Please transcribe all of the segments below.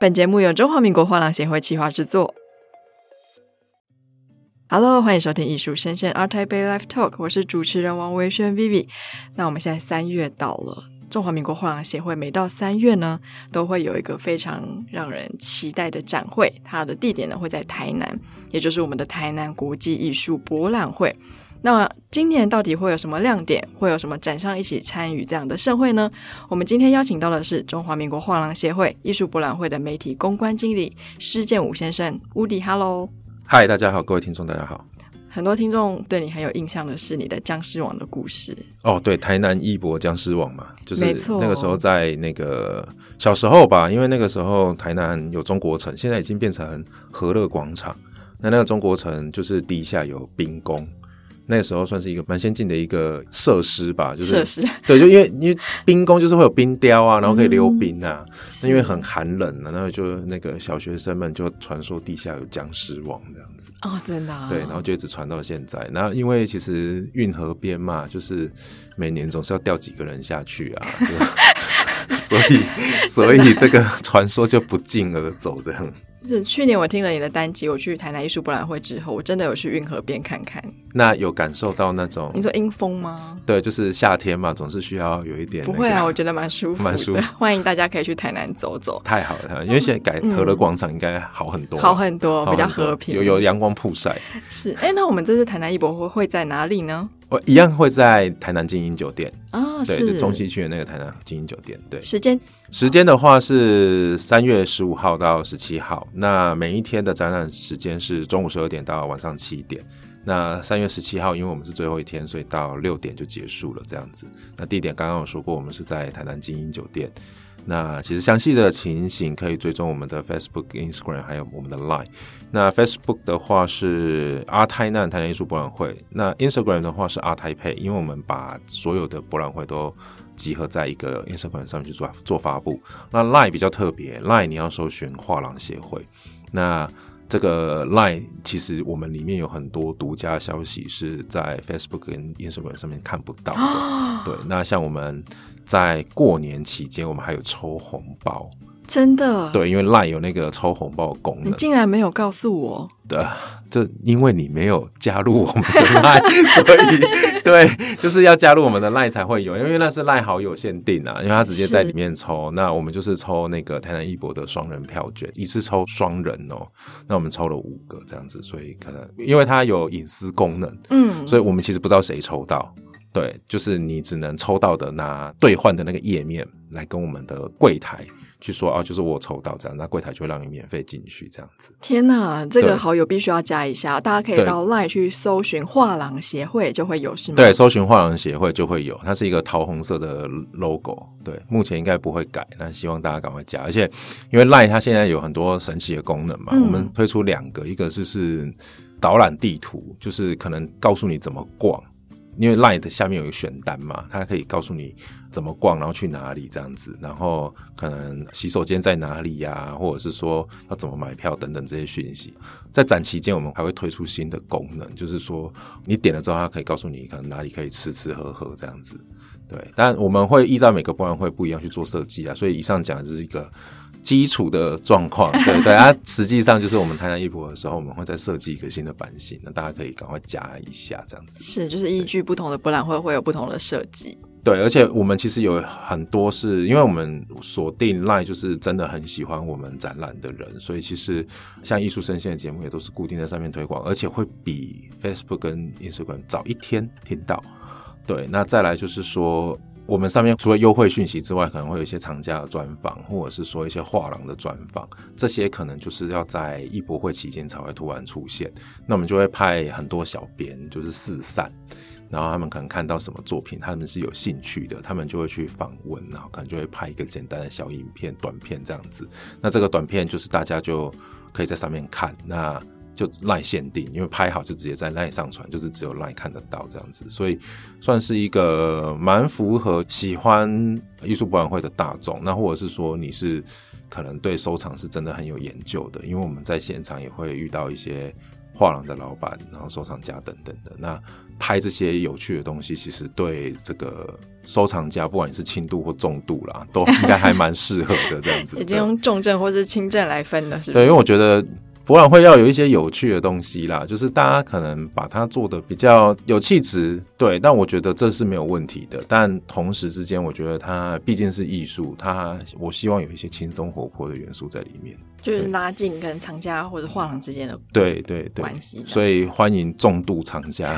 本节目由中华民国画廊协会企划制作。Hello，欢迎收听艺术声鲜 ART TAIPEI Live Talk，我是主持人王维轩 Vivi。那我们现在三月到了，中华民国画廊协会每到三月呢，都会有一个非常让人期待的展会，它的地点呢会在台南，也就是我们的台南国际艺术博览会。那今年到底会有什么亮点？会有什么展商一起参与这样的盛会呢？我们今天邀请到的是中华民国画廊协会艺术博览会的媒体公关经理施建武先生，Woody。Hello，嗨，大家好，各位听众，大家好。很多听众对你很有印象的是你的僵尸网的故事。哦，对，台南艺博僵尸网嘛，就是那个时候在那个小时候吧，因为那个时候台南有中国城，现在已经变成和乐广场。那那个中国城就是地下有兵工。那个时候算是一个蛮先进的一个设施吧，就是设施 对，就因为因为冰宫就是会有冰雕啊，然后可以溜冰啊。那、嗯、因为很寒冷啊，然后就那个小学生们就传说地下有僵尸王这样子哦，真的、啊、对，然后就一直传到现在。然后因为其实运河边嘛，就是每年总是要掉几个人下去啊，所以所以这个传说就不胫而走这样。是去年我听了你的单集，我去台南艺术博览会之后，我真的有去运河边看看。那有感受到那种？你说阴风吗？对，就是夏天嘛，总是需要有一点、那个。不会啊，我觉得蛮舒服，蛮舒服。欢迎大家可以去台南走走。太好了，因为现在改和乐广场应该好很多，好很多，比较和平，有有阳光曝晒。是，哎，那我们这次台南艺博会会在哪里呢？我一样会在台南精英酒店啊，对，就中西区的那个台南精英酒店。对，时间时间的话是三月十五号到十七号，那每一天的展览时间是中午十二点到晚上七点。那三月十七号，因为我们是最后一天，所以到六点就结束了，这样子。那地点刚刚有说过，我们是在台南精英酒店。那其实详细的情形可以追踪我们的 Facebook、Instagram，还有我们的 Line。那 Facebook 的话是 ART TAINAN 台南艺术博览会，那 Instagram 的话是 ART TAIPEI，因为我们把所有的博览会都集合在一个 Instagram 上面去做做发布。那 Line 比较特别，Line 你要搜寻画廊协会。那这个 Line 其实我们里面有很多独家消息是在 Facebook 跟 Instagram 上面看不到的。对，那像我们。在过年期间，我们还有抽红包，真的？对，因为 LINE 有那个抽红包的功能。你竟然没有告诉我？对，这因为你没有加入我们的 LINE，所以对，就是要加入我们的 LINE 才会有，因为那是 LINE 好友限定啊，因为他直接在里面抽。那我们就是抽那个台南艺博的双人票券，一次抽双人哦。那我们抽了五个这样子，所以可能因为它有隐私功能，嗯，所以我们其实不知道谁抽到。对，就是你只能抽到的拿兑换的那个页面来跟我们的柜台去说啊，就是我抽到这样，那柜台就会让你免费进去这样子。天哪，这个好友必须要加一下，大家可以到 LINE 去搜寻画廊协会就会有，是吗？对，搜寻画廊协会就会有，它是一个桃红色的 logo。对，目前应该不会改，那希望大家赶快加。而且因为 LINE 它现在有很多神奇的功能嘛，嗯、我们推出两个，一个就是导览地图，就是可能告诉你怎么逛。因为 Line 的下面有一个选单嘛，它可以告诉你怎么逛，然后去哪里这样子，然后可能洗手间在哪里呀、或者是说要怎么买票等等这些讯息。在展期间，我们还会推出新的功能，就是说你点了之后，它可以告诉你可能哪里可以吃吃喝喝这样子。对，但我们会依照每个博览会不一样去做设计啊，所以以上讲的就是一个。基础的状况，对对啊，实际上就是我们台南艺博的时候，我们会再设计一个新的版型，那大家可以赶快加一下，这样子。是，就是依据不同的博览会会有不同的设计。对，而且我们其实有很多是因为我们锁定 LINE，就是真的很喜欢我们展览的人，所以其实像艺术声鲜的节目也都是固定在上面推广，而且会比 Facebook 跟 Instagram 早一天听到。对，那再来就是说。我们上面除了优惠讯息之外，可能会有一些厂家的专访，或者是说一些画廊的专访，这些可能就是要在艺博会期间才会突然出现。那我们就会派很多小编，就是四散，然后他们可能看到什么作品，他们是有兴趣的，他们就会去访问，然后可能就会拍一个简单的小影片、短片这样子。那这个短片就是大家就可以在上面看。那就 LINE 限定，因为拍好就直接在 LINE 上传，就是只有 LINE 看得到这样子，所以算是一个蛮符合喜欢艺术博览会的大众。那或者是说你是可能对收藏是真的很有研究的，因为我们在现场也会遇到一些画廊的老板，然后收藏家等等的。那拍这些有趣的东西，其实对这个收藏家，不管你是轻度或重度啦，都应该还蛮适合的。这样子，已经用重症或是轻症来分了，是不是？对，因为我觉得。博览会要有一些有趣的东西啦，就是大家可能把它做的比较有气质，对，但我觉得这是没有问题的。但同时之间，我觉得它毕竟是艺术，它我希望有一些轻松活泼的元素在里面，就是拉近跟藏家或者画廊之间的对对对关系。所以欢迎重度藏家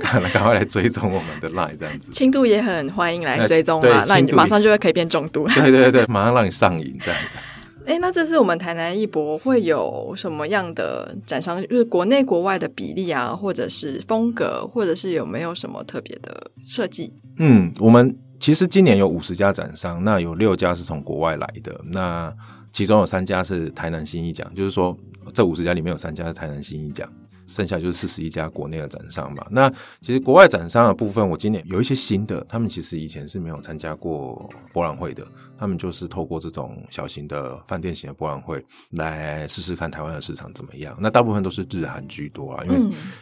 赶快来追踪我们的 line，这样子。轻度也很欢迎来追踪啊，那你马上就会可以变重度。对对对，马上让你上瘾这样子。哎，那这次我们台南艺博会有什么样的展商？就是国内国外的比例啊，或者是风格，或者是有没有什么特别的设计？嗯，我们其实今年有五十家展商，那有六家是从国外来的，那其中有三家是台南新艺奖，就是说这五十家里面有三家是台南新艺奖。剩下就是四十一家国内的展商嘛。那其实国外展商的部分，我今年有一些新的，他们其实以前是没有参加过博览会的。他们就是透过这种小型的饭店型的博览会来试试看台湾的市场怎么样。那大部分都是日韩居多啊，因为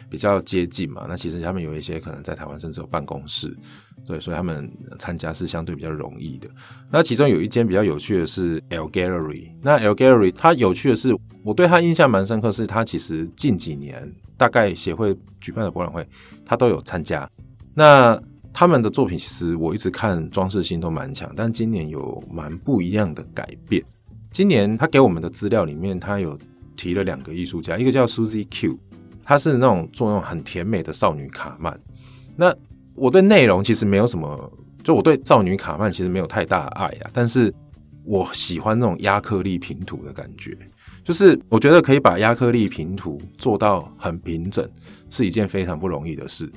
比较接近嘛。那其实他们有一些可能在台湾甚至有办公室，对，所以他们参加是相对比较容易的。那其中有一间比较有趣的是 L Gallery。那 L Gallery 它有趣的是，我对它印象蛮深刻，是它其实近几年。大概协会举办的博览会，他都有参加。那他们的作品其实我一直看装饰性都蛮强，但今年有蛮不一样的改变。今年他给我们的资料里面，他有提了两个艺术家，一个叫 Suzy Q，他是那种做那种很甜美的少女卡曼。那我对内容其实没有什么，就我对少女卡曼其实没有太大的爱啊，但是我喜欢那种压克力拼图的感觉。就是我觉得可以把压克力拼图做到很平整，是一件非常不容易的事。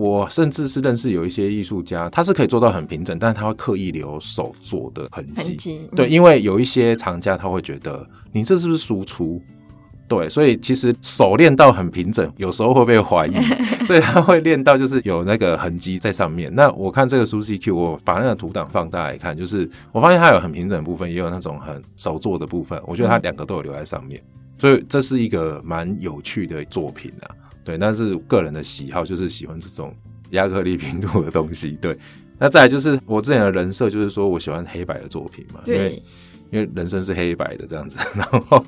我甚至是认识有一些艺术家，他是可以做到很平整，但是他会刻意留手做的痕迹。对，因为有一些藏家他会觉得，你这是不是输出？对，所以其实手练到很平整，有时候会被怀疑，所以他会练到就是有那个痕迹在上面。那我看这个 Suzy Q，我把那个图档放大来看，就是我发现它有很平整的部分，也有那种很手做的部分。我觉得它两个都有留在上面，所以这是一个蛮有趣的作品啊。对，但是个人的喜好就是喜欢这种亚克力拼图的东西。对，那再来就是我之前的人设就是说我喜欢黑白的作品嘛，因为。因为人生是黑白的这样子，然后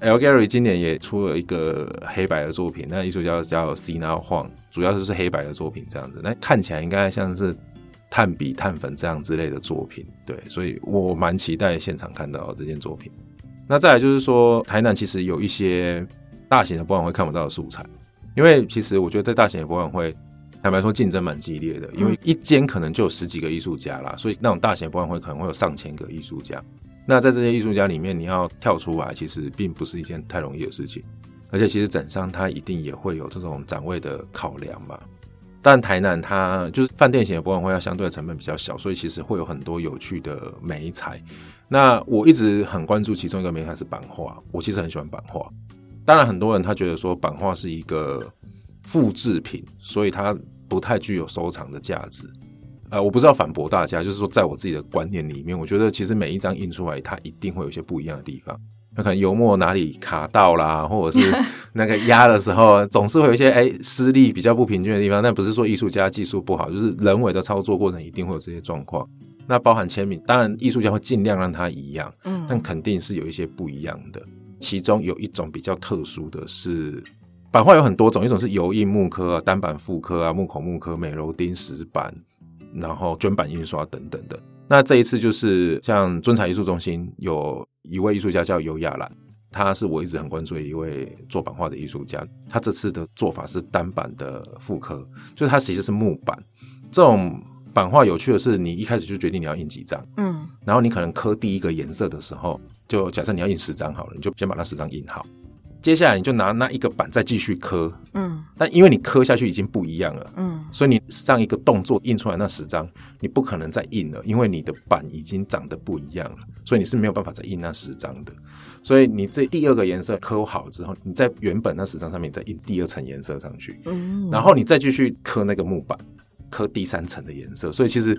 L Gallery 今年也出了一个黑白的作品，那艺术家叫 Cina Huang，主要就是黑白的作品这样子，那看起来应该像是炭笔、炭粉这样之类的作品，对，所以我蛮期待现场看到这件作品。那再来就是说，台南其实有一些大型的博览会看不到的素材，因为其实我觉得在大型的博览会，坦白说竞争蛮激烈的，因为一间可能就有十几个艺术家啦，所以那种大型的博览会可能会有上千个艺术家。那在这些艺术家里面，你要跳出来，其实并不是一件太容易的事情。而且，其实展商他一定也会有这种展位的考量嘛。但台南它就是饭店型的博览会，要相对的成本比较小，所以其实会有很多有趣的媒材。那我一直很关注其中一个媒材是版画，我其实很喜欢版画。当然，很多人他觉得说版画是一个复制品，所以它不太具有收藏的价值。呃，我不是要反驳大家，就是说，在我自己的观念里面，我觉得其实每一张印出来，它一定会有一些不一样的地方。那可能油墨哪里卡到啦，或者是那个压的时候，总是会有一些哎施力比较不平均的地方。但不是说艺术家技术不好，就是人为的操作过程一定会有这些状况。那包含签名，当然艺术家会尽量让它一样，嗯，但肯定是有一些不一样的。其中有一种比较特殊的是，版画有很多种，一种是油印木刻啊、单版复刻啊、木口木刻、美柔钉石版。然后绢版印刷等等的，那这一次就是像尊彩艺术中心有一位艺术家叫尤亚兰，他是我一直很关注的一位做版画的艺术家。他这次的做法是单版的复刻，就是它其实是木板。这种版画有趣的是，你一开始就决定你要印几张，嗯，然后你可能刻第一个颜色的时候，就假设你要印十张好了，你就先把那十张印好。接下来你就拿那一个板再继续刻，嗯，但因为你刻下去已经不一样了，嗯，所以你上一个动作印出来那十张，你不可能再印了，因为你的板已经长得不一样了，所以你是没有办法再印那十张的。所以你这第二个颜色刻好之后，你在原本那十张上面再印第二层颜色上去，嗯，然后你再继续刻那个木板，刻第三层的颜色。所以其实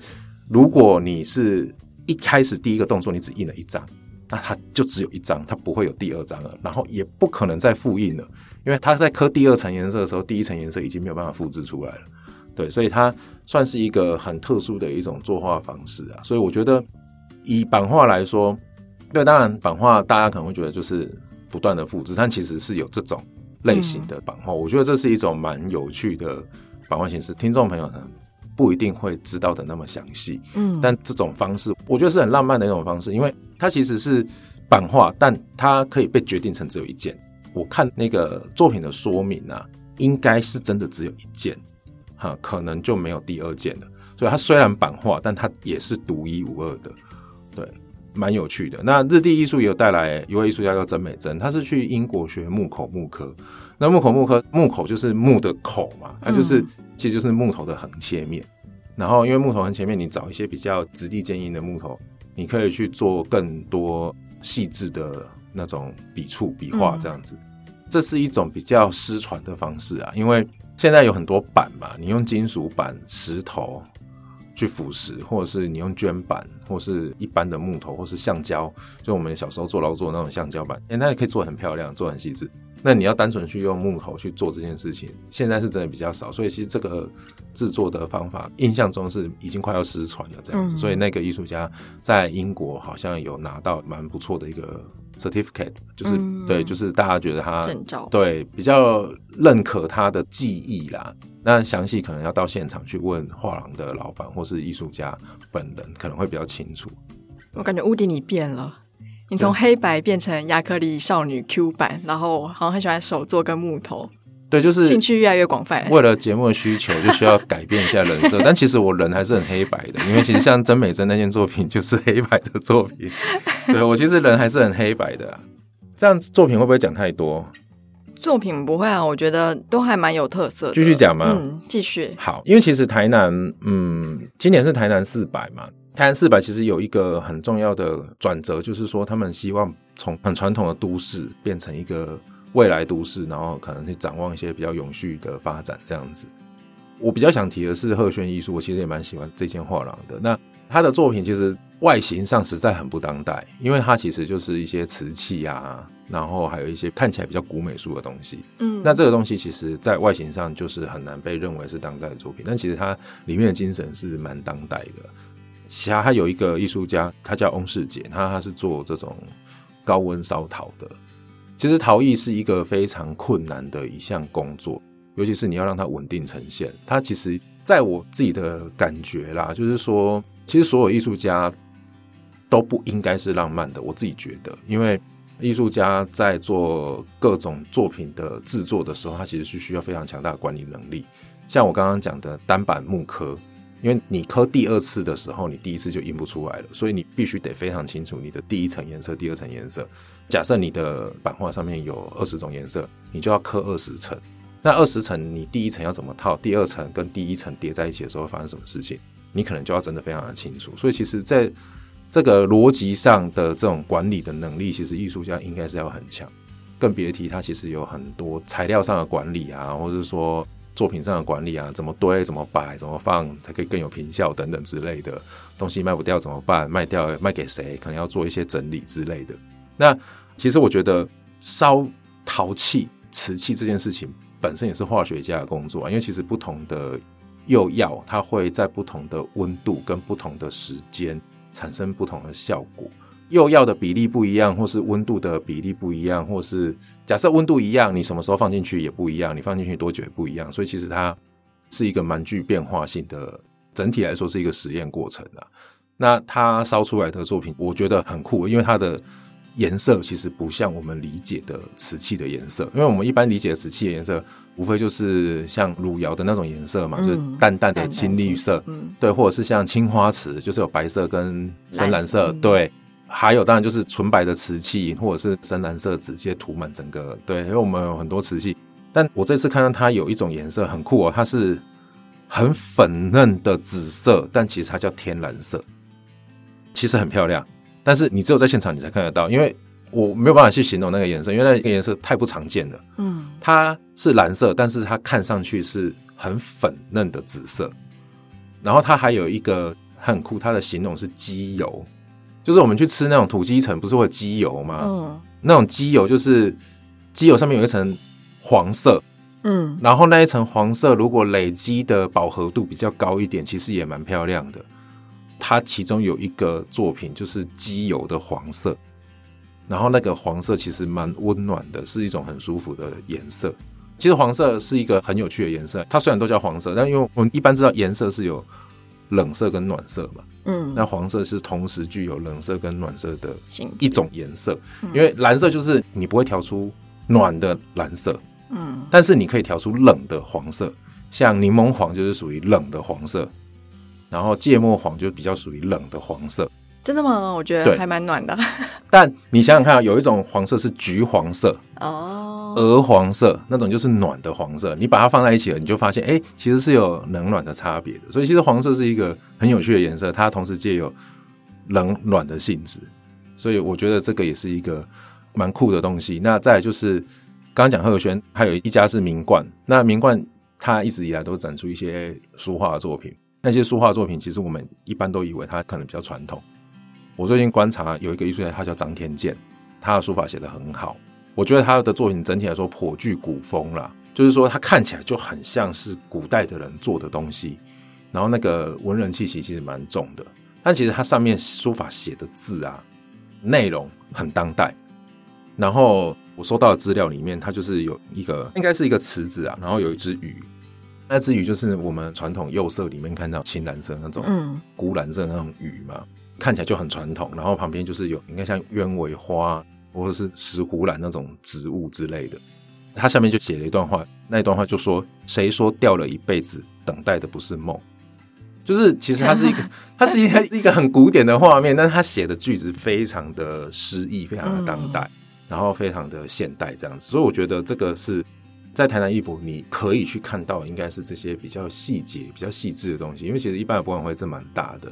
如果你是一开始第一个动作你只印了一张。那它就只有一张，它不会有第二张了，然后也不可能再复印了，因为它在刻第二层颜色的时候，第一层颜色已经没有办法复制出来了。对，所以它算是一个很特殊的一种作画方式啊。所以我觉得以版画来说，对，当然版画大家可能会觉得就是不断的复制，但其实是有这种类型的版画。我觉得这是一种蛮有趣的版画形式，听众朋友呢不一定会知道的那么详细。嗯，但这种方式我觉得是很浪漫的一种方式，因为它其实是版画，但它可以被决定成只有一件。我看那个作品的说明啊，应该是真的只有一件。哈，可能就没有第二件了。所以它虽然版画，但它也是独一无二的，对，蛮有趣的。那日地艺术也有带来一位艺术家叫曾美珍，他是去英国学木口木刻。那木口木刻，木口就是木的口嘛，它就是、嗯、其实就是木头的横切面。然后因为木头横切面，你找一些比较直立坚硬的木头，你可以去做更多细致的那种笔触笔画，这样子。嗯、这是一种比较失传的方式啊，因为。现在有很多板嘛，你用金属板、石头去腐蚀，或者是你用绢板，或是一般的木头，或是橡胶，就我们小时候做劳作那种橡胶板，哎，那也可以做很漂亮，做很细致。那你要单纯去用木头去做这件事情，现在是真的比较少，所以其实这个制作的方法，印象中是已经快要失传了这样子。所以那个艺术家在英国好像有拿到蛮不错的一个。certificate 就是、嗯、对，就是大家觉得他对比较认可他的技艺啦。那详细可能要到现场去问画廊的老板或是艺术家本人，可能会比较清楚。我感觉屋顶你变了，你从黑白变成亚克力少女 Q 版，然后好像很喜欢手作跟木头。对，就是兴趣越来越广泛。为了节目的需求，就需要改变一下人设。但其实我人还是很黑白的，因为其实像曾美珍那件作品就是黑白的作品。对，我其实人还是很黑白的啊。这样作品会不会讲太多？作品不会啊，我觉得都还蛮有特色的。继续讲吗？嗯，继续。好，因为其实台南，嗯，今年是台南四百嘛。台南四百其实有一个很重要的转折，就是说他们希望从很传统的都市变成一个。未来都市，然后可能去展望一些比较永续的发展，这样子。我比较想提的是赫轩艺术，我其实也蛮喜欢这间画廊的。那他的作品其实外形上实在很不当代，因为它其实就是一些瓷器啊，然后还有一些看起来比较古美术的东西。嗯，那这个东西其实在外形上就是很难被认为是当代的作品，但其实它里面的精神是蛮当代的。其他还有一个艺术家，他叫翁世杰，他他是做这种高温烧陶的。其实陶艺是一个非常困难的一项工作，尤其是你要让它稳定呈现。它其实在我自己的感觉啦，就是说，其实所有艺术家都不应该是浪漫的。我自己觉得，因为艺术家在做各种作品的制作的时候，他其实是需要非常强大的管理能力。像我刚刚讲的单板木刻。因为你刻第二次的时候，你第一次就印不出来了，所以你必须得非常清楚你的第一层颜色、第二层颜色。假设你的版画上面有二十种颜色，你就要刻二十层。那二十层，你第一层要怎么套？第二层跟第一层叠在一起的时候发生什么事情？你可能就要真的非常的清楚。所以，其实在这个逻辑上的这种管理的能力，其实艺术家应该是要很强。更别提他其实有很多材料上的管理啊，或者说。作品上的管理啊，怎么堆、怎么摆、怎么放，才可以更有坪效等等之类的东西卖不掉怎么办？卖掉卖给谁？可能要做一些整理之类的。那其实我觉得烧陶器、瓷器这件事情本身也是化学家的工作，因为其实不同的釉药，它会在不同的温度跟不同的时间产生不同的效果。釉药的比例不一样，或是温度的比例不一样，或是假设温度一样，你什么时候放进去也不一样，你放进去多久也不一样，所以其实它是一个蛮具变化性的，整体来说是一个实验过程啊。那它烧出来的作品，我觉得很酷，因为它的颜色其实不像我们理解的瓷器的颜色，因为我们一般理解的瓷器的颜色，无非就是像汝窑的那种颜色嘛，嗯、就是淡淡的青绿色，嗯，对，或者是像青花瓷，就是有白色跟深蓝色，对。还有，当然就是纯白的瓷器，或者是深蓝色直接涂满整个。对，因为我们有很多瓷器，但我这次看到它有一种颜色很酷哦，它是很粉嫩的紫色，但其实它叫天蓝色，其实很漂亮。但是你只有在现场你才看得到，因为我没有办法去形容那个颜色，因为那个颜色太不常见了。嗯，它是蓝色，但是它看上去是很粉嫩的紫色。然后它还有一个很酷，它的形容是机油。就是我们去吃那种土鸡城，不是会鸡油吗？嗯，那种鸡油就是鸡油上面有一层黄色，嗯，然后那一层黄色如果累积的饱和度比较高一点，其实也蛮漂亮的。它其中有一个作品就是鸡油的黄色，然后那个黄色其实蛮温暖的，是一种很舒服的颜色。其实黄色是一个很有趣的颜色，它虽然都叫黄色，但因为我们一般知道颜色是有冷色跟暖色嘛，嗯，那黄色是同时具有冷色跟暖色的一种颜色，因为蓝色就是你不会调出暖的蓝色，嗯，但是你可以调出冷的黄色，像柠檬黄就是属于冷的黄色，然后芥末黄就比较属于冷的黄色。真的吗？我觉得还蛮暖的。但你想想看啊，有一种黄色是橘黄色、哦，鹅黄色，那种就是暖的黄色。你把它放在一起了，你就发现，哎、欸，其实是有冷暖的差别的。所以其实黄色是一个很有趣的颜色，它同时借有冷暖的性质。所以我觉得这个也是一个蛮酷的东西。那再来就是刚刚讲贺轩，还有一家是名冠。那名冠它一直以来都展出一些书画作品，那些书画作品其实我们一般都以为它可能比较传统。我最近观察有一个艺术家，他叫张天健，他的书法写得很好。我觉得他的作品整体来说颇具古风啦，就是说他看起来就很像是古代的人做的东西，然后那个文人气息其实蛮重的。但其实他上面书法写的字啊，内容很当代。然后我收到的资料里面，它就是有一个应该是一个池子啊，然后有一只鱼，那只鱼就是我们传统釉色里面看到青蓝色那种，嗯，鈷蓝色那种鱼嘛。看起来就很传统，然后旁边就是有应该像鸢尾花或者是石斛兰那种植物之类的。他下面就写了一段话，那一段话就说：“谁说掉了一辈子等待的不是梦？”就是其实它是一个，它是一个一个很古典的画面，但是他写的句子非常的诗意，非常的当代，然后非常的现代这样子。所以我觉得这个是在台南艺博你可以去看到，应该是这些比较细节、比较细致的东西，因为其实一般的博览会真蛮大的。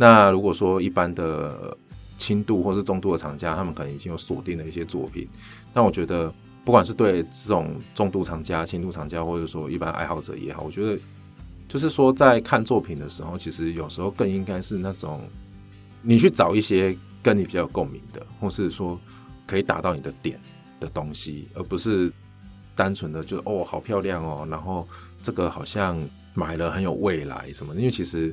那如果说一般的轻度或是中度的藏家，他们可能已经有锁定的一些作品。但我觉得，不管是对这种重度藏家、轻度藏家，或者说一般爱好者也好，我觉得就是说在看作品的时候，其实有时候更应该是那种你去找一些跟你比较有共鸣的，或是说可以打到你的点的东西，而不是单纯的就哦好漂亮哦，然后这个好像买了很有未来什么，因为其实。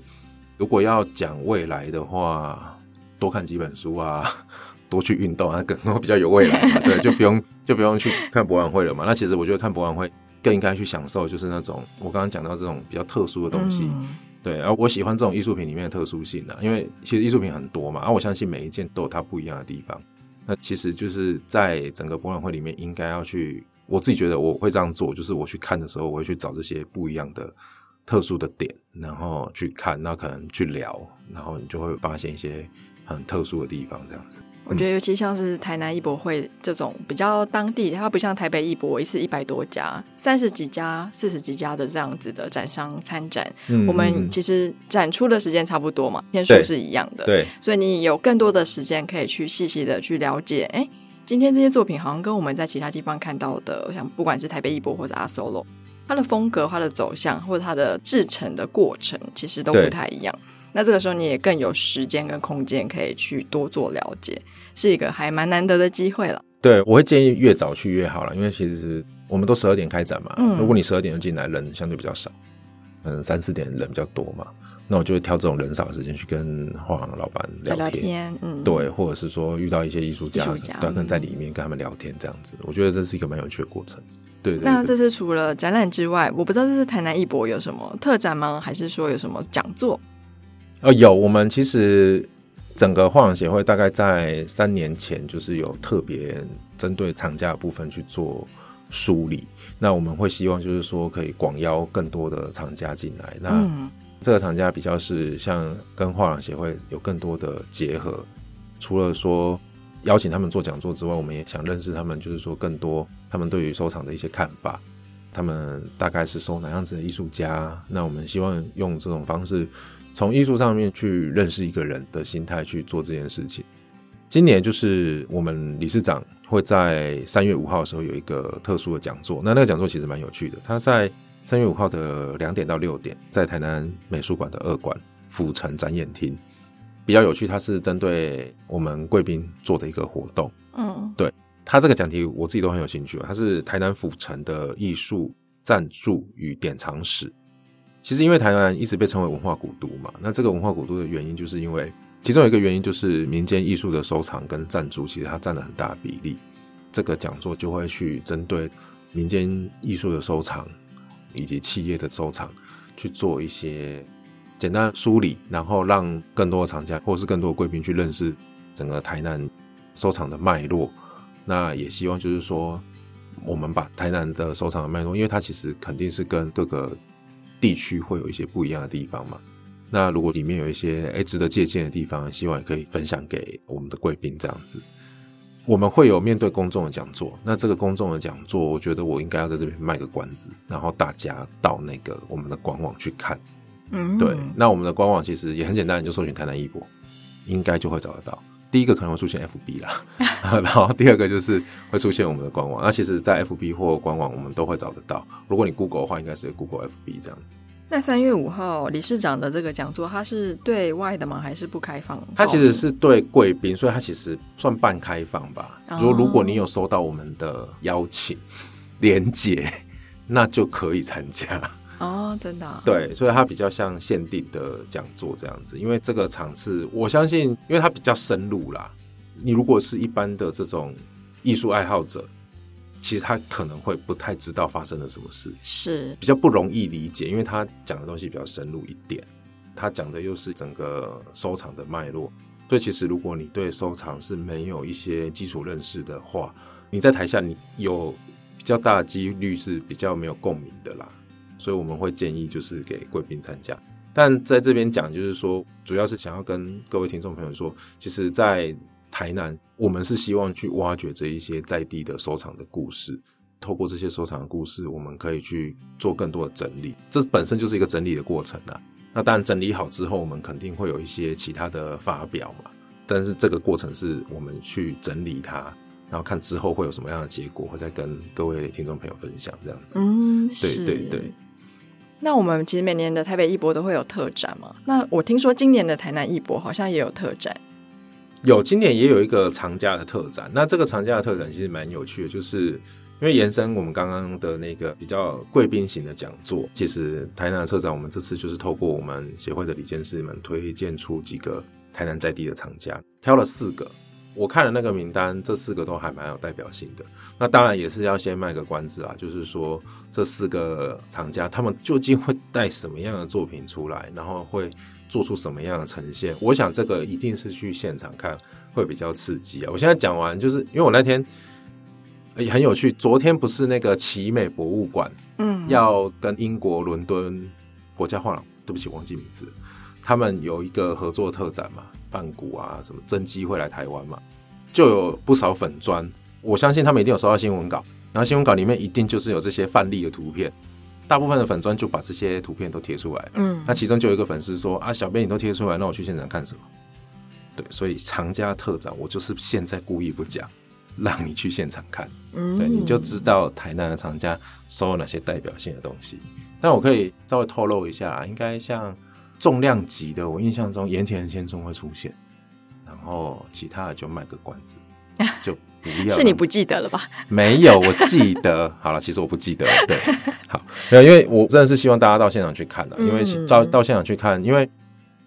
如果要讲未来的话，多看几本书啊，多去运动啊，可能会比较有未来嘛。对，就不用就不用去看博览会了嘛。那其实我觉得看博览会更应该去享受，就是那种我刚刚讲到这种比较特殊的东西。嗯、对，而我喜欢这种艺术品里面的特殊性啊，因为其实艺术品很多嘛，而我相信每一件都有它不一样的地方。那其实就是在整个博览会里面，应该要去，我自己觉得我会这样做，就是我去看的时候，我会去找这些不一样的。特殊的点，然后去看，那可能去聊，然后你就会发现一些很特殊的地方，这样子。我觉得，尤其像是台南艺博会这种比较当地，它不像台北艺博一次一百多家、三十几家、四十几家的这样子的展商参展。嗯，我们其实展出的时间差不多嘛，天数是一样的。对，所以你有更多的时间可以去细细的去了解。哎，今天这些作品好像跟我们在其他地方看到的，像不管是台北艺博或者阿 Solo。它的风格、它的走向或者它的制成的过程，其实都不太一样。那这个时候你也更有时间跟空间可以去多做了解，是一个还蛮难得的机会了。对，我会建议越早去越好了，因为其实我们都十二点开展嘛。嗯，如果你十二点就进来，人相对比较少，嗯，三四点人比较多嘛。那我就会挑这种人少的时间去跟画廊老板聊天，聊天，嗯，对，或者是说遇到一些艺术家，对，跟在里面跟他们聊天这样子，嗯，我觉得这是一个蛮有趣的过程。对，对，对，那这次除了展览之外，我不知道这次台南艺博有什么特展吗？还是说有什么讲座？哦，有，我们其实整个画廊协会大概在三年前就是有特别针对厂家的部分去做梳理。那我们会希望就是说可以广邀更多的厂家进来。那、嗯这个厂家比较是像跟画廊协会有更多的结合，除了说邀请他们做讲座之外，我们也想认识他们，就是说更多他们对于收藏的一些看法，他们大概是收哪样子的艺术家？那我们希望用这种方式，从艺术上面去认识一个人的心态去做这件事情。今年就是我们理事长会在三月五号的时候有一个特殊的讲座，那那个讲座其实蛮有趣的，他在。三月五号的两点到六点，在台南美术馆的二馆府城展演厅。比较有趣，它是针对我们贵宾做的一个活动。嗯，对，它这个讲题我自己都很有兴趣。它是台南府城的艺术赞助与典藏史。其实因为台南一直被称为文化古都嘛，那这个文化古都的原因，就是因为其中有一个原因就是民间艺术的收藏跟赞助，其实它占了很大的比例。这个讲座就会去针对民间艺术的收藏以及企业的收藏去做一些简单梳理，然后让更多的藏家或是更多的贵宾去认识整个台南收藏的脉络。那也希望就是说，我们把台南的收藏的脉络，因为它其实肯定是跟各个地区会有一些不一样的地方嘛。那如果里面有一些诶值得借鉴的地方，希望也可以分享给我们的贵宾这样子。我们会有面对公众的讲座，那这个公众的讲座，我觉得我应该要在这边卖个关子，然后大家到那个我们的官网去看。嗯，对，那我们的官网其实也很简单，你就搜寻台南艺博，应该就会找得到。第一个可能会出现 FB 啦，然后第二个就是会出现我们的官网。那其实，在 FB 或官网，我们都会找得到。如果你 Google 的话，应该是 Google FB 这样子。那三月五号理事长的这个讲座，它是对外的吗？还是不开放？它其实是对贵宾，所以它其实算半开放吧。如、哦、如果你有收到我们的邀请连接，那就可以参加。哦，真的、啊。对，所以它比较像限定的讲座这样子，因为这个场次，我相信，因为它比较深入啦。你如果是一般的这种艺术爱好者。其实他可能会不太知道发生了什么事，是比较不容易理解，因为他讲的东西比较深入一点，他讲的又是整个收藏的脉络，所以其实如果你对收藏是没有一些基础认识的话，你在台下你有比较大的几率是比较没有共鸣的啦，所以我们会建议就是给贵宾参加，但在这边讲就是说，主要是想要跟各位听众朋友说，其实，在台南，我们是希望去挖掘这一些在地的收藏的故事，透过这些收藏的故事，我们可以去做更多的整理。这本身就是一个整理的过程啊。那当然整理好之后，我们肯定会有一些其他的发表嘛。但是这个过程是我们去整理它，然后看之后会有什么样的结果，会再跟各位听众朋友分享这样子。嗯，对对对。那我们其实每年的台北艺博都会有特展嘛。那我听说今年的台南艺博好像也有特展。有，今年也有一个藏家的特展。那这个藏家的特展其实蛮有趣的，就是因为延伸我们刚刚的那个比较贵宾型的讲座，其实台南的特展，我们这次就是透过我们协会的李监事们推荐出几个台南在地的藏家，挑了四个。我看了那个名单，这四个都还蛮有代表性的。那当然也是要先卖个关子啦，就是说这四个厂家他们究竟会带什么样的作品出来，然后会。做出什么样的呈现？我想这个一定是去现场看会比较刺激啊！我现在讲完，就是因为我那天也很有趣。昨天不是那个奇美博物馆，嗯，要跟英国伦敦国家画廊，对不起，忘记名字，他们有一个合作特展嘛，梵谷啊，什么真机会来台湾嘛，就有不少粉砖，我相信他们一定有收到新闻稿，然后新闻稿里面一定就是有这些范例的图片。大部分的粉砖就把这些图片都贴出来，嗯，那其中就有一个粉丝说啊，小编你都贴出来，那我去现场看什么？对，所以藏家特展我就是现在故意不讲，让你去现场看，嗯，对，你就知道台南的藏家收了哪些代表性的东西。但我可以稍微透露一下，应该像重量级的，我印象中盐田千春会出现，然后其他的就卖个关子，就不要。是你不记得了吧？没有，我记得。好了，其实我不记得了。对，好，没有，因为我真的是希望大家到现场去看的，因为到到现场去看，因为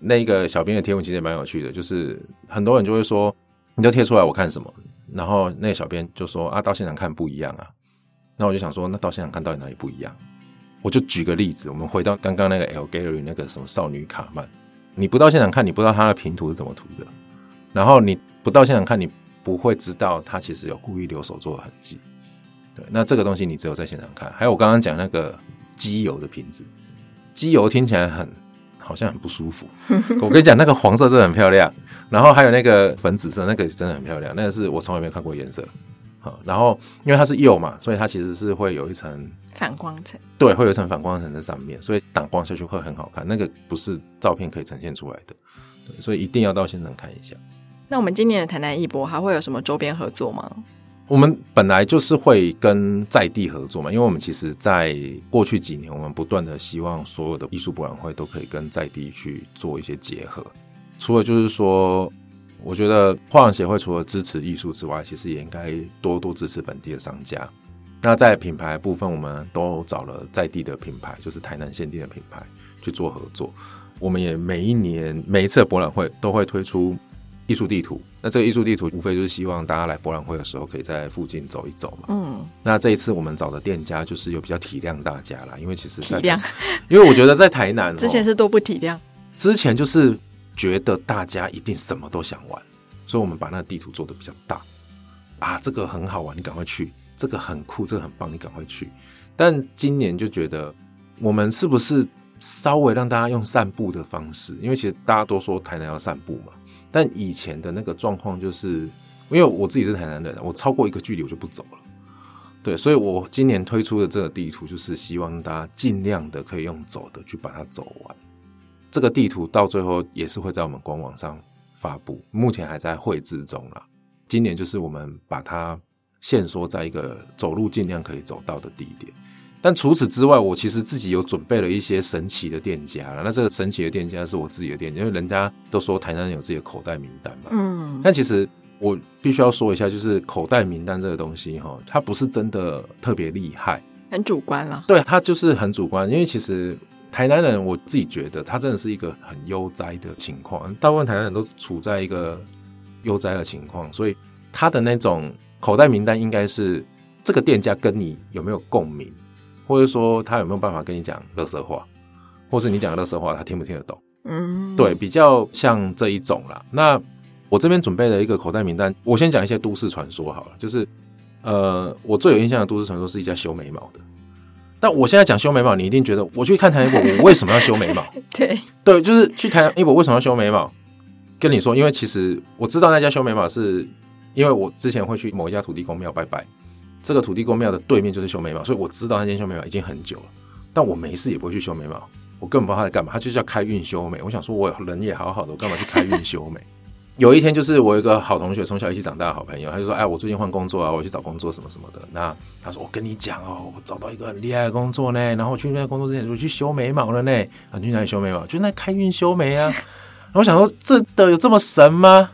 那个小编的贴文其实也蛮有趣的，就是很多人就会说，你就贴出来我看什么，然后那个小编就说啊，到现场看不一样啊。那我就想说，那到现场看到底哪里不一样？我就举个例子，我们回到刚刚那个 L Gallery 那个什么少女卡曼，你不到现场看，你不知道它的平涂是怎么涂的，然后你不到现场看，你。不会知道它其实有故意留手做的痕迹，对，那这个东西你只有在现场看。还有我刚刚讲那个机油的瓶子，机油听起来很好像很不舒服。我跟你讲，那个黄色真的很漂亮，然后还有那个粉紫色，那个真的很漂亮，那个是我从来没有看过颜色。好，然后因为它是釉嘛，所以它其实是会有一层反光层，对，会有一层反光层在上面，所以挡光下去会很好看。那个不是照片可以呈现出来的，对，所以一定要到现场看一下。那我们今年的台南艺博还会有什么周边合作吗？我们本来就是会跟在地合作嘛，因为我们其实，在过去几年，我们不断的希望所有的艺术博览会都可以跟在地去做一些结合。除了就是说，我觉得画廊协会除了支持艺术之外，其实也应该多多支持本地的商家。那在品牌部分，我们都找了在地的品牌，就是台南限定的品牌去做合作。我们也每一年每一次的博览会都会推出艺术地图。那这个艺术地图无非就是希望大家来博览会的时候，可以在附近走一走嘛。嗯。那这一次我们找的店家就是有比较体谅大家啦，因为其实在 体谅，因为我觉得在台南之前是都不体谅，之前就是。觉得大家一定什么都想玩，所以我们把那个地图做的比较大啊，这个很好玩，你赶快去；这个很酷，这个很棒，你赶快去。但今年就觉得，我们是不是稍微让大家用散步的方式？因为其实大家都说台南要散步嘛，但以前的那个状况就是，因为我自己是台南人，我超过一个距离我就不走了。对，所以我今年推出的这个地图，就是希望大家尽量的可以用走的去把它走完。这个地图到最后也是会在我们官网上发布，目前还在绘制中啦。今年就是我们把它限缩在一个走路尽量可以走到的地点。但除此之外，我其实自己有准备了一些神奇的店家了。那这个神奇的店家是我自己的店家，因为人家都说台南人有自己的口袋名单嘛。嗯。但其实我必须要说一下，就是口袋名单这个东西哈，它不是真的特别厉害，很主观了。对，它就是很主观，因为其实。台南人，我自己觉得他真的是一个很悠哉的情况，大部分台南人都处在一个悠哉的情况，所以他的那种口袋名单应该是这个店家跟你有没有共鸣，或者说他有没有办法跟你讲垃圾话，或是你讲的垃圾话他听不听得懂？嗯，对，比较像这一种啦。那我这边准备了一个口袋名单，我先讲一些都市传说好了，就是呃，我最有印象的都市传说是一家修眉毛的。但我现在讲修眉毛，你一定觉得我去看台南艺博，我为什么要修眉毛？对对，就是去台南艺博为什么要修眉毛？跟你说，因为其实我知道那家修眉毛是，因为我之前会去某一家土地公庙拜拜，这个土地公庙的对面就是修眉毛，所以我知道那间修眉毛已经很久了。但我没事也不会去修眉毛，我根本不知道他在干嘛，他就叫开运修眉。我想说，我人也好好的，我干嘛去开运修眉？有一天，就是我有一个好同学，从小一起长大的好朋友，他就说：“哎，我最近换工作啊，我去找工作什么什么的。”那他说：“我跟你讲哦，我找到一个很厉害的工作呢。然后我去那个工作之前，我去修眉毛了呢。啊，去哪里修眉毛？就那开运修眉啊。然后我想说，这的有这么神吗？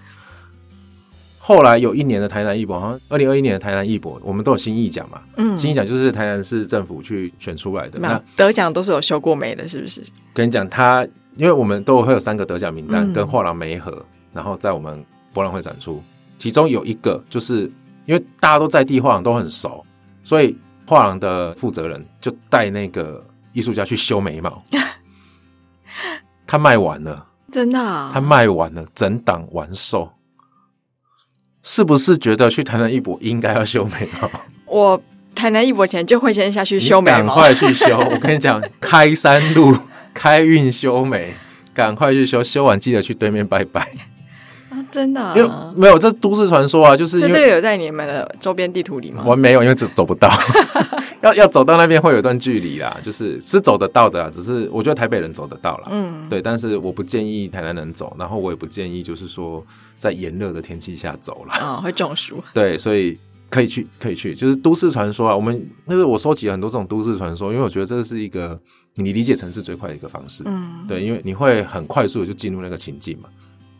后来有一年的台南艺博，好像二零二一年的台南艺博，我们都有新艺奖嘛。嗯，新艺奖就是台南市政府去选出来的。那得奖都是有修过眉的，是不是？跟你讲，他因为我们都会有三个得奖名单，跟画廊媒合。然后在我们博览会展出，其中有一个就是因为大家都在地画廊都很熟，所以画廊的负责人就带那个艺术家去修眉毛，他卖完了，真的啊？他卖完了，整档完售，是不是觉得去台南艺博应该要修眉毛？我台南艺博前就会先下去修眉毛，赶快去修！我跟你讲，开山路开运修眉，赶快去修，修完记得去对面拜拜。真的、啊，因为没有这都市传说啊，就是因为这个有在你们的周边地图里吗？我没有，因为走走不到，要要走到那边会有一段距离啦，就是是走得到的啊，只是我觉得台北人走得到啦。嗯，对，但是我不建议台南人走，然后我也不建议就是说在炎热的天气下走了，啊、哦，会中暑。对，所以可以去，可以去，就是都市传说啊。我们那个我收集了很多这种都市传说，因为我觉得这是一个你理解城市最快的一个方式。嗯，对，因为你会很快速的就进入那个情境嘛。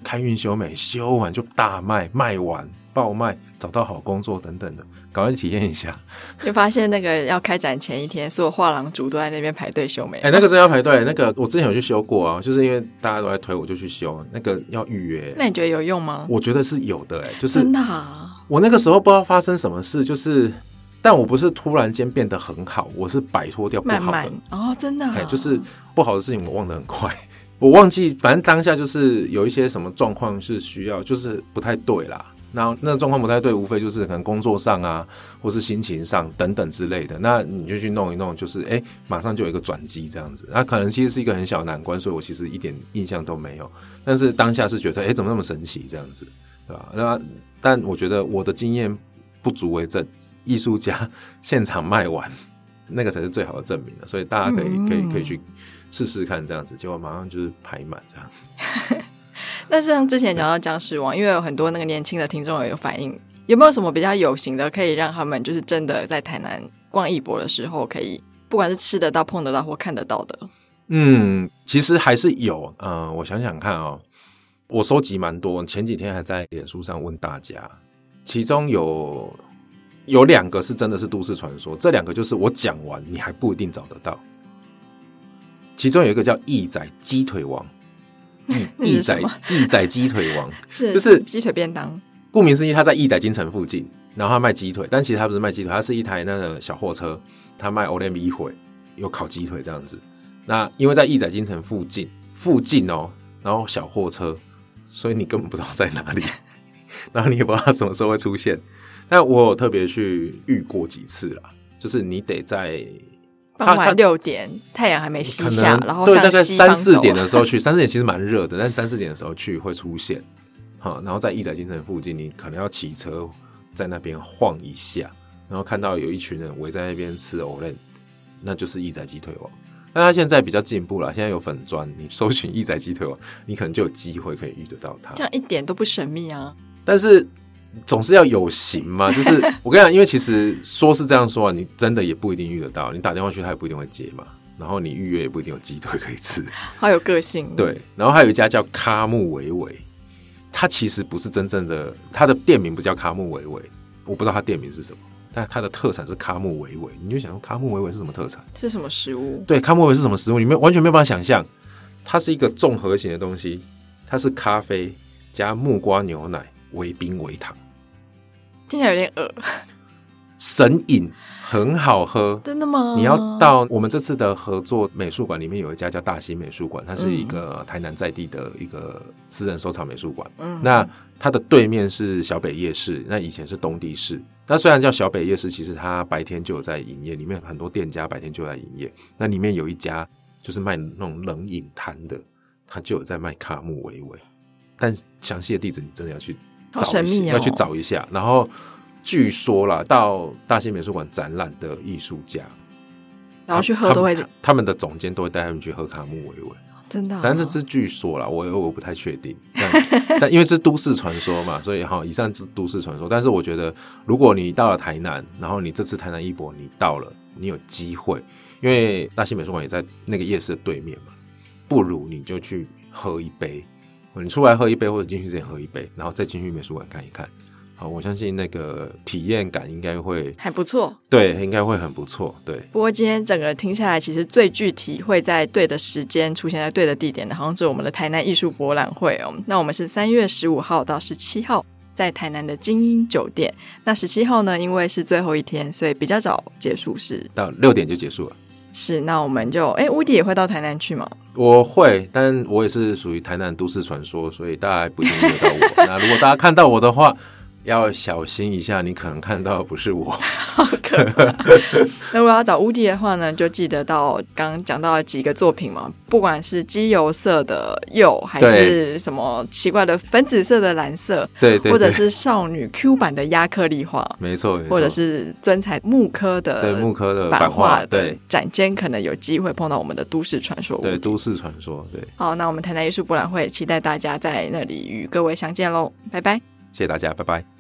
开运修美，修完就大卖，卖完爆卖，找到好工作等等的，赶快去体验一下。就发现那个要开展前一天，所有画廊主都在那边排队修眉。哎、欸，那个真要排队。那个我之前有去修过啊，就是因为大家都在推，我就去修。那个要预约。那你觉得有用吗？我觉得是有的、欸，哎，就是真的、啊。我那个时候不知道发生什么事，就是，但我不是突然间变得很好，我是摆脱掉不好的。哦，真的、啊。哎、欸，就是不好的事情我忘得很快。我忘记，反正当下就是有一些什么状况是需要，就是不太对啦。然后那个状况不太对，无非就是可能工作上啊，或是心情上等等之类的。那你就去弄一弄，就是哎，马上就有一个转机这样子。那可能其实是一个很小的难关，所以我其实一点印象都没有。但是当下是觉得，哎，怎么那么神奇这样子，对吧？那但我觉得我的经验不足为证，艺术家现场卖完，那个才是最好的证明了。所以大家可以可以可以去。试试看这样子，结果马上就是排满这样。那像之前讲到僵尸王，因为有很多那个年轻的听众有反应，有没有什么比较有型的，可以让他们就是真的在台南逛艺博的时候，可以不管是吃得到、碰得到或看得到的？嗯，其实还是有。嗯、呃，我想想看哦，我收集蛮多，前几天还在脸书上问大家，其中有有两个是真的是都市传说，这两个就是我讲完你还不一定找得到。其中有一个叫义仔鸡腿王，义义仔义仔鸡腿王 是就是鸡腿便当。顾名思义，他在义仔金城附近，然后他卖鸡腿，但其实他不是卖鸡腿，他是一台那个小货车，他卖欧联米会有烤鸡腿这样子。那因为在义仔金城附近，附近哦，然后小货车。所以你根本不知道在哪里，然后你也不知道他什么时候会出现。但我有特别去遇过几次啦，就是你得在傍晚六点，太阳还没西下，然后对，大概三四点的时候去，三四点其实蛮热的，但是三四点的时候去会出现。好，然后在义载精神附近，你可能要骑车在那边晃一下，然后看到有一群人围在那边吃藕链，那就是义载鸡腿王。但他现在比较进步了，现在有粉砖，你搜寻义载鸡腿王，你可能就有机会可以遇得到他。这样一点都不神秘啊！但是总是要有型嘛，就是 我跟你讲，因为其实说是这样说啊，你真的也不一定遇得到，你打电话去他也不一定会接嘛，然后你预约也不一定有鸡腿可以吃，好有个性。对，然后还有一家叫卡木维维，它其实不是真正的，它的店名不叫卡木维维，我不知道它店名是什么。但它的特产是卡木维维，你就想说咖木维维是什么特产？是什么食物？对，卡木伟伟是什么食物？你们完全没有办法想象，它是一个综合型的东西，它是咖啡加木瓜牛奶微冰微糖，听起来有点恶，神饮。很好喝，真的吗？你要到我们这次的合作美术馆里面有一家叫大兴美术馆，它是一个台南在地的一个私人收藏美术馆。嗯，那它的对面是小北夜市，那以前是东地市。那虽然叫小北夜市，其实它白天就有在营业，里面很多店家白天就有在营业。那里面有一家就是卖那种冷饮摊的，它就有在卖卡木维维。但详细的地址你真的要去找一下，神秘哦，要去找一下，然后。据说啦，到大兴美术馆展览的艺术家，然后去喝都会，他，他们的总监都会带他们去喝卡木维维，真的、哦。但这是据说啦，我我不太确定。但，但因为是都市传说嘛，所以哈，以上是都市传说。但是我觉得，如果你到了台南，然后你这次台南艺博你到了，你有机会，因为大兴美术馆也在那个夜市的对面嘛，不如你就去喝一杯，你出来喝一杯，或者进去之前喝一杯，然后再进去美术馆看一看。好，我相信那个体验感应该会还不错，对，应该会很不错，对。不过今天整个听下来，其实最具体会在对的时间出现在对的地点的，好像是我们的台南艺术博览会哦。那我们是三月十五号到十七号在台南的精英酒店。那十七号呢，因为是最后一天，所以比较早结束，是到六点就结束了。是，那我们就哎，乌迪也会到台南去吗？我会，但我也是属于台南都市传说，所以大家不一定遇到我。那如果大家看到我的话。要小心一下，你可能看到的不是我。好可怕！那如果要找乌迪的话呢，就记得到刚刚讲到的几个作品嘛，不管是机油色的釉，还是什么奇怪的粉紫色的蓝色，对对，对，或者是少女 Q 版的亚克力画，没错，或者是尊彩木刻的对木刻的版画，对展间可能有机会碰到我们的都市传说，对都市传说，对。好，那我们台南艺术博览会期待大家在那里与各位相见喽，拜拜！谢谢大家，拜拜。